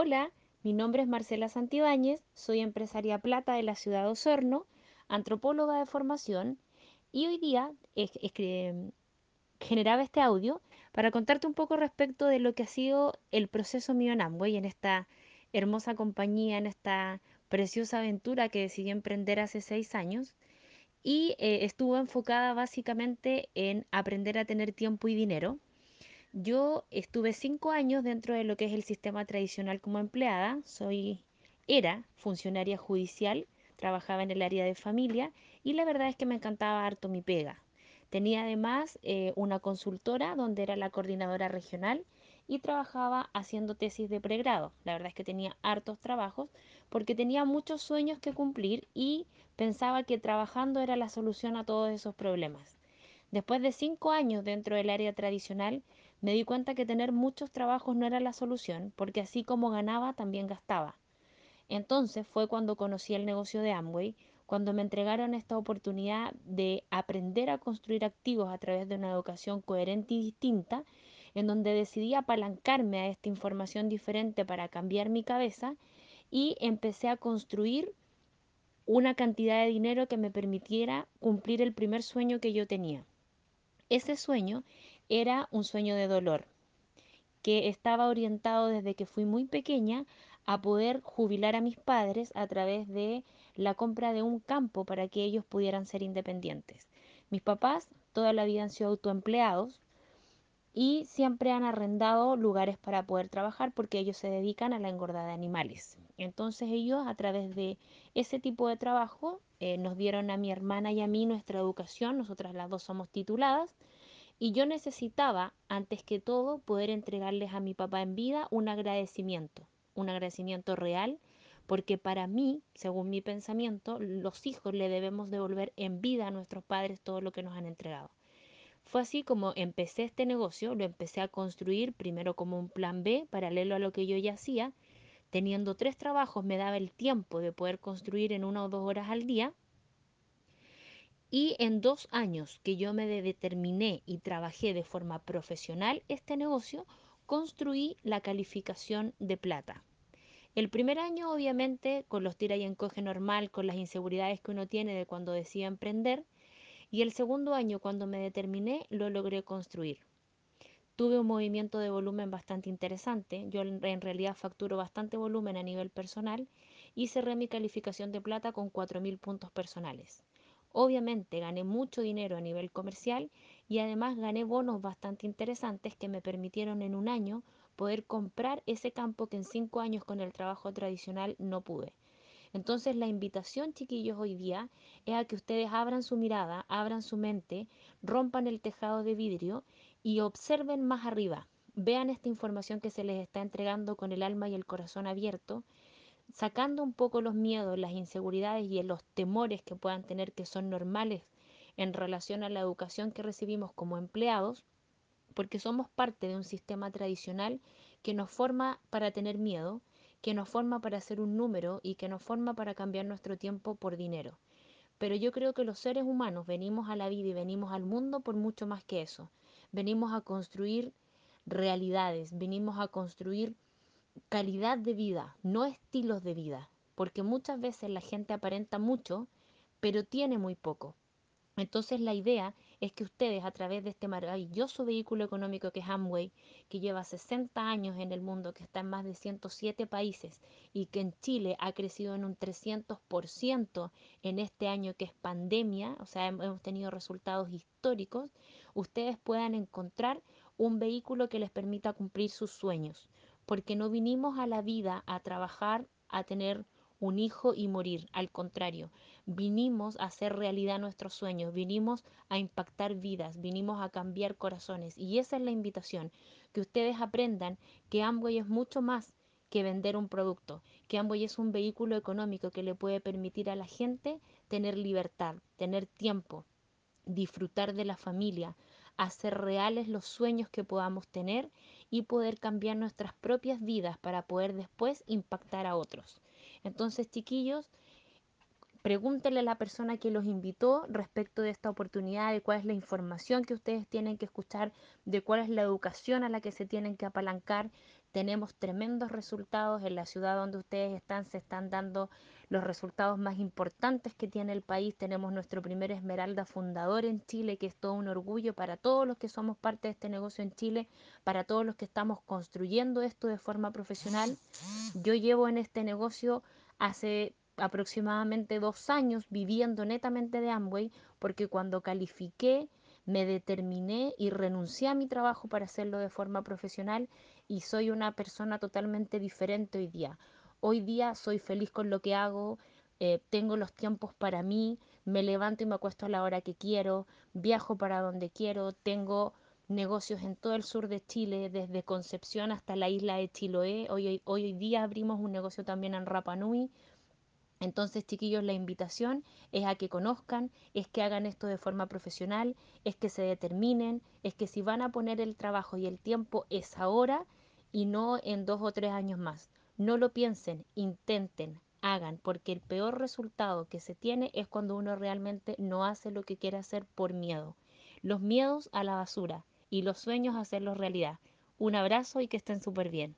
Hola, mi nombre es Marcela Santibáñez, soy empresaria plata de la ciudad de Osorno, antropóloga de formación y hoy día es- que, generaba este audio para contarte un poco respecto de lo que ha sido el proceso mío en Amway, en esta hermosa compañía, en esta preciosa aventura que decidí emprender hace seis años y eh, estuvo enfocada básicamente en aprender a tener tiempo y dinero yo estuve cinco años dentro de lo que es el sistema tradicional como empleada. Soy, era funcionaria judicial, trabajaba en el área de familia y la verdad es que me encantaba harto mi pega. Tenía además eh, una consultora donde era la coordinadora regional y trabajaba haciendo tesis de pregrado. La verdad es que tenía hartos trabajos porque tenía muchos sueños que cumplir y pensaba que trabajando era la solución a todos esos problemas. Después de cinco años dentro del área tradicional, me di cuenta que tener muchos trabajos no era la solución, porque así como ganaba, también gastaba. Entonces fue cuando conocí el negocio de Amway, cuando me entregaron esta oportunidad de aprender a construir activos a través de una educación coherente y distinta, en donde decidí apalancarme a esta información diferente para cambiar mi cabeza y empecé a construir una cantidad de dinero que me permitiera cumplir el primer sueño que yo tenía. Ese sueño era un sueño de dolor, que estaba orientado desde que fui muy pequeña a poder jubilar a mis padres a través de la compra de un campo para que ellos pudieran ser independientes. Mis papás toda la vida han sido autoempleados y siempre han arrendado lugares para poder trabajar porque ellos se dedican a la engorda de animales. Entonces ellos a través de ese tipo de trabajo eh, nos dieron a mi hermana y a mí nuestra educación, nosotras las dos somos tituladas y yo necesitaba, antes que todo, poder entregarles a mi papá en vida un agradecimiento, un agradecimiento real, porque para mí, según mi pensamiento, los hijos le debemos devolver en vida a nuestros padres todo lo que nos han entregado. Fue así como empecé este negocio, lo empecé a construir primero como un plan B, paralelo a lo que yo ya hacía. Teniendo tres trabajos me daba el tiempo de poder construir en una o dos horas al día y en dos años que yo me determiné y trabajé de forma profesional este negocio, construí la calificación de plata. El primer año, obviamente, con los tira y encoge normal, con las inseguridades que uno tiene de cuando decide emprender, y el segundo año, cuando me determiné, lo logré construir. Tuve un movimiento de volumen bastante interesante. Yo en realidad facturo bastante volumen a nivel personal y cerré mi calificación de plata con 4.000 puntos personales. Obviamente gané mucho dinero a nivel comercial y además gané bonos bastante interesantes que me permitieron en un año poder comprar ese campo que en cinco años con el trabajo tradicional no pude. Entonces la invitación, chiquillos, hoy día es a que ustedes abran su mirada, abran su mente, rompan el tejado de vidrio y observen más arriba. Vean esta información que se les está entregando con el alma y el corazón abierto sacando un poco los miedos, las inseguridades y los temores que puedan tener que son normales en relación a la educación que recibimos como empleados, porque somos parte de un sistema tradicional que nos forma para tener miedo, que nos forma para ser un número y que nos forma para cambiar nuestro tiempo por dinero. Pero yo creo que los seres humanos venimos a la vida y venimos al mundo por mucho más que eso. Venimos a construir realidades, venimos a construir calidad de vida, no estilos de vida, porque muchas veces la gente aparenta mucho, pero tiene muy poco. Entonces la idea es que ustedes a través de este maravilloso vehículo económico que es Amway, que lleva 60 años en el mundo, que está en más de 107 países y que en Chile ha crecido en un 300% en este año que es pandemia, o sea, hemos tenido resultados históricos, ustedes puedan encontrar un vehículo que les permita cumplir sus sueños porque no vinimos a la vida a trabajar, a tener un hijo y morir. Al contrario, vinimos a hacer realidad nuestros sueños, vinimos a impactar vidas, vinimos a cambiar corazones. Y esa es la invitación, que ustedes aprendan que Amway es mucho más que vender un producto, que Amway es un vehículo económico que le puede permitir a la gente tener libertad, tener tiempo, disfrutar de la familia, hacer reales los sueños que podamos tener y poder cambiar nuestras propias vidas para poder después impactar a otros. Entonces, chiquillos, pregúntenle a la persona que los invitó respecto de esta oportunidad, de cuál es la información que ustedes tienen que escuchar, de cuál es la educación a la que se tienen que apalancar. tenemos tremendos resultados en la ciudad donde ustedes están, se están dando los resultados más importantes que tiene el país. Tenemos nuestro primer Esmeralda fundador en Chile, que es todo un orgullo para todos los que somos parte de este negocio en Chile, para todos los que estamos construyendo esto de forma profesional. Yo llevo en este negocio hace aproximadamente dos años viviendo netamente de Amway, porque cuando califiqué me determiné y renuncié a mi trabajo para hacerlo de forma profesional y soy una persona totalmente diferente hoy día. Hoy día soy feliz con lo que hago, eh, tengo los tiempos para mí, me levanto y me acuesto a la hora que quiero, viajo para donde quiero, tengo negocios en todo el sur de Chile, desde Concepción hasta la isla de Chiloé. Hoy, hoy, hoy día abrimos un negocio también en Rapa Nui. Entonces, chiquillos, la invitación es a que conozcan, es que hagan esto de forma profesional, es que se determinen, es que si van a poner el trabajo y el tiempo es ahora y no en dos o tres años más. No lo piensen, intenten, hagan, porque el peor resultado que se tiene es cuando uno realmente no hace lo que quiere hacer por miedo. Los miedos a la basura y los sueños a hacerlos realidad. Un abrazo y que estén súper bien.